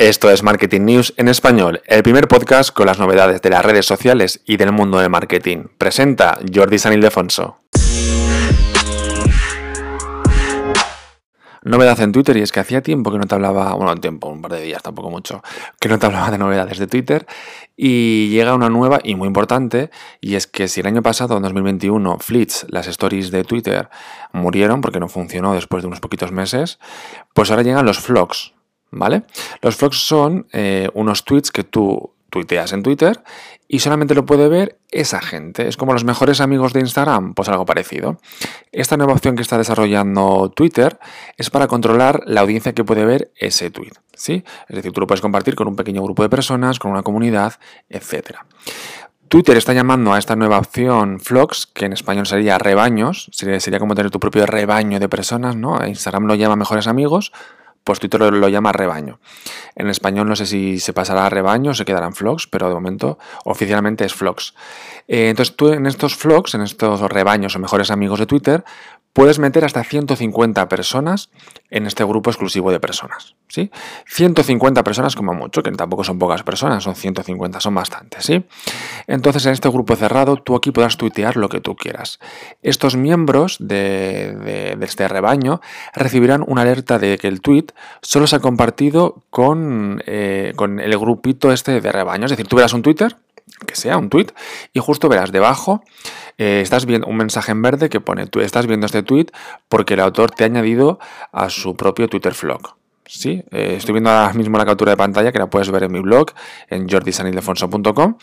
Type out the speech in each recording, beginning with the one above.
Esto es Marketing News en español, el primer podcast con las novedades de las redes sociales y del mundo del marketing. Presenta Jordi San Ildefonso. Novedad en Twitter y es que hacía tiempo que no te hablaba, bueno, tiempo, un par de días, tampoco mucho, que no te hablaba de novedades de Twitter y llega una nueva y muy importante y es que si el año pasado, en 2021, Fleets, las stories de Twitter murieron porque no funcionó después de unos poquitos meses, pues ahora llegan los vlogs, ¿vale? Los vlogs son eh, unos tweets que tú tuiteas en Twitter y solamente lo puede ver esa gente. Es como los mejores amigos de Instagram, pues algo parecido. Esta nueva opción que está desarrollando Twitter es para controlar la audiencia que puede ver ese tweet. Es decir, tú lo puedes compartir con un pequeño grupo de personas, con una comunidad, etc. Twitter está llamando a esta nueva opción Vlogs, que en español sería rebaños, sería, sería como tener tu propio rebaño de personas, ¿no? Instagram lo llama mejores amigos, pues Twitter lo, llama rebaño. En español no sé si se pasará a rebaño o se quedarán vlogs, pero de momento oficialmente es vlogs. Eh, entonces tú en estos vlogs, en estos rebaños o mejores amigos de Twitter, puedes meter hasta 150 personas en este grupo exclusivo de personas, ¿sí? 150 personas como mucho, que tampoco son pocas personas, son 150, son bastantes, ¿sí? Entonces en este grupo cerrado tú aquí podrás tuitear lo que tú quieras. Estos miembros de, este rebaño recibirán una alerta de que el tweet solo se ha compartido con, eh, con el grupito este de rebaño, es decir, tú verás un Twitter que sea un tweet y justo verás debajo eh, estás viendo un mensaje en verde que pone tú estás viendo este tweet porque el autor te ha añadido a su propio Twitter vlog. Sí, eh, estoy viendo ahora mismo la captura de pantalla que la puedes ver en mi blog en jordisanildefonso.com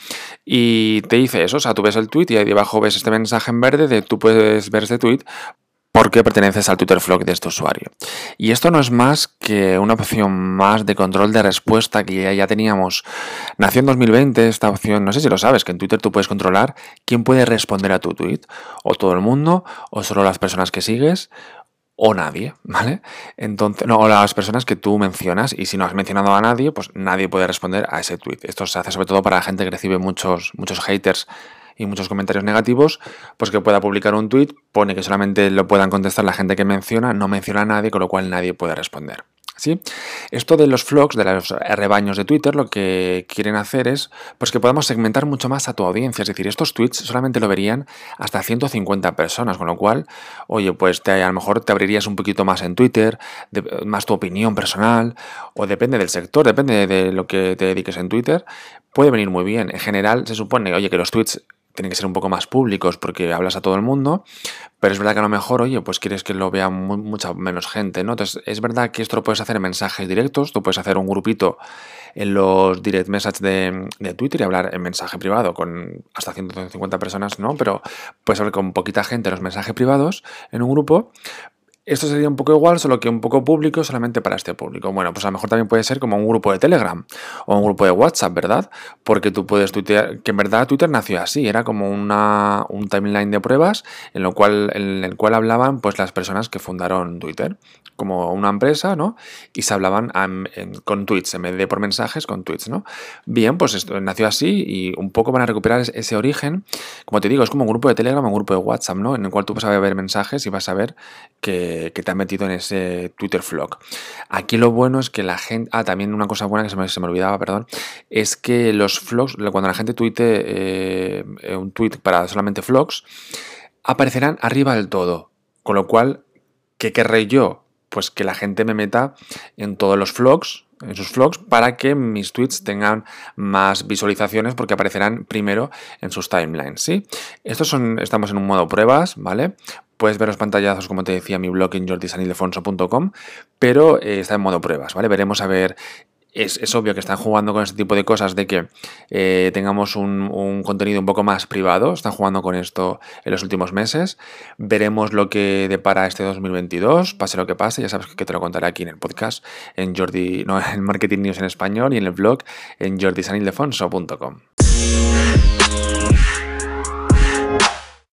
y te dice eso, o sea, tú ves el tweet y ahí debajo ves este mensaje en verde de tú puedes ver este tweet porque perteneces al Twitter Flock de este usuario. Y esto no es más que una opción más de control de respuesta que ya, teníamos. Nació en 2020 esta opción, no sé si lo sabes, que en Twitter tú puedes controlar quién puede responder a tu tweet. O todo el mundo, o solo las personas que sigues, o nadie, ¿vale? Entonces, no, o las personas que tú mencionas y si no has mencionado a nadie, pues nadie puede responder a ese tweet. Esto se hace sobre todo para la gente que recibe muchos, muchos haters y muchos comentarios negativos, pues que pueda publicar un tweet, pone que solamente lo puedan contestar la gente que menciona, no menciona a nadie, con lo cual nadie puede responder. ¿Sí? Esto de los vlogs, de los rebaños de Twitter, lo que quieren hacer es pues que podamos segmentar mucho más a tu audiencia. Es decir, estos tweets solamente lo verían hasta 150 personas, con lo cual, oye, pues te, a lo mejor te abrirías un poquito más en Twitter, más tu opinión personal, o depende del sector, depende de lo que te dediques en Twitter, puede venir muy bien. En general, se supone, oye, que los tweets tienen que ser un poco más públicos porque hablas a todo el mundo, pero es verdad que a lo mejor, oye, pues quieres que lo vea mucha menos gente, ¿no? Entonces, es verdad que esto lo puedes hacer en mensajes directos, tú puedes hacer un grupito en los direct messages de, de Twitter y hablar en mensaje privado con hasta 150 personas, ¿no? Pero puedes hablar con poquita gente en los mensajes privados en un grupo, esto sería un poco igual, solo que un poco público solamente para este público. Bueno, pues a lo mejor también puede ser como un grupo de Telegram o un grupo de WhatsApp, ¿verdad? Porque tú puedes tuitear, que en verdad Twitter nació así, era como una, un timeline de pruebas en, lo cual, en el cual hablaban pues las personas que fundaron Twitter, como una empresa, ¿no? Y se hablaban con tweets, en vez de por mensajes, con tweets, ¿no? Bien, pues esto nació así y un poco van a recuperar ese origen. Como te digo, es como un grupo de Telegram o un grupo de WhatsApp, ¿no? En el cual tú vas a ver mensajes y vas a ver que que, te han metido en ese Twitter vlog. Aquí lo bueno es que la gente... Ah, también una cosa buena que se me, olvidaba, perdón, es que los vlogs, cuando la gente tuite eh, un tweet para solamente vlogs, aparecerán arriba del todo. Con lo cual, ¿qué querré yo? Pues que la gente me meta en todos los vlogs, en sus vlogs para que mis tweets tengan más visualizaciones porque aparecerán primero en sus timelines, ¿sí? Estos son, estamos en un modo pruebas, ¿vale? Puedes ver los pantallazos, como te decía, mi blog en jordisanildefonso.com, pero eh, está en modo pruebas, ¿vale? Veremos a ver es, obvio que están jugando con este tipo de cosas, de que eh, tengamos un, contenido un poco más privado. Están jugando con esto en los últimos meses. Veremos lo que depara este 2022, pase lo que pase. Ya sabes que te lo contaré aquí en el podcast, en Jordi, no, en Marketing News en español y en el blog en jordisanildefonso.com.